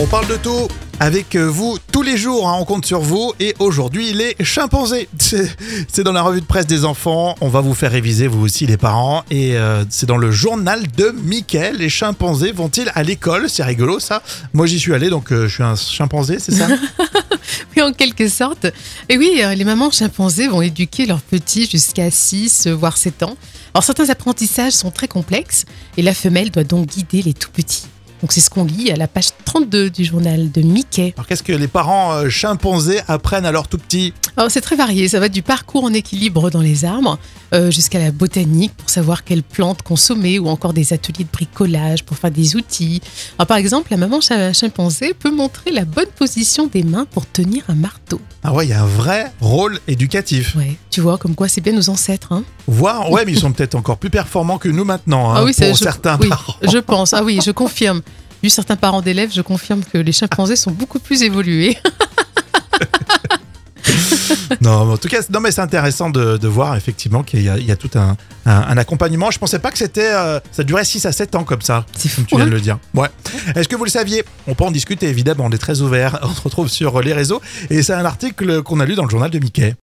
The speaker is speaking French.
On parle de tout avec vous tous les jours, hein, on compte sur vous. Et aujourd'hui, les chimpanzés. C'est dans la revue de presse des enfants. On va vous faire réviser, vous aussi, les parents. Et euh, c'est dans le journal de Mickey. Les chimpanzés vont-ils à l'école? C'est rigolo, ça. Moi, j'y suis allé, donc euh, je suis un chimpanzé, c'est ça? Oui, en quelque sorte. Et oui, euh, les mamans chimpanzés vont éduquer leurs petits jusqu'à 6, euh, voire 7 ans. Alors certains apprentissages sont très complexes et la femelle doit donc guider les tout petits. Donc c'est ce qu'on lit à la page 32 du journal de Mickey. Alors, qu'est-ce que les parents euh, chimpanzés apprennent à leurs tout petits? Alors c'est très varié, ça va du parcours en équilibre dans les arbres euh, jusqu'à la botanique pour savoir quelles plantes consommer ou encore des ateliers de bricolage pour faire des outils. Alors par exemple, la maman chi- chimpanzé peut montrer la bonne position des mains pour tenir un marteau. Ah ouais, il y a un vrai rôle éducatif. Ouais, tu vois, comme quoi c'est bien nos ancêtres. Hein Voir, ouais, mais ils sont peut-être encore plus performants que nous maintenant, hein, Ah oui, c'est- pour je- certains oui, parents. Je pense, ah oui, je confirme. Vu certains parents d'élèves, je confirme que les chimpanzés sont beaucoup plus évolués. Non, mais en tout cas, non, mais c'est intéressant de, de voir effectivement qu'il y, a- il y a tout un, un- un accompagnement. Je pensais pas que c'était, euh, ça durait 6 à 7 ans comme ça. C'est fou, tu viens de le dire. Ouais. Est-ce que vous le saviez? On peut en discuter évidemment, on est très ouvert. On se retrouve sur les réseaux et c'est un article qu'on a lu dans le journal de Mickey.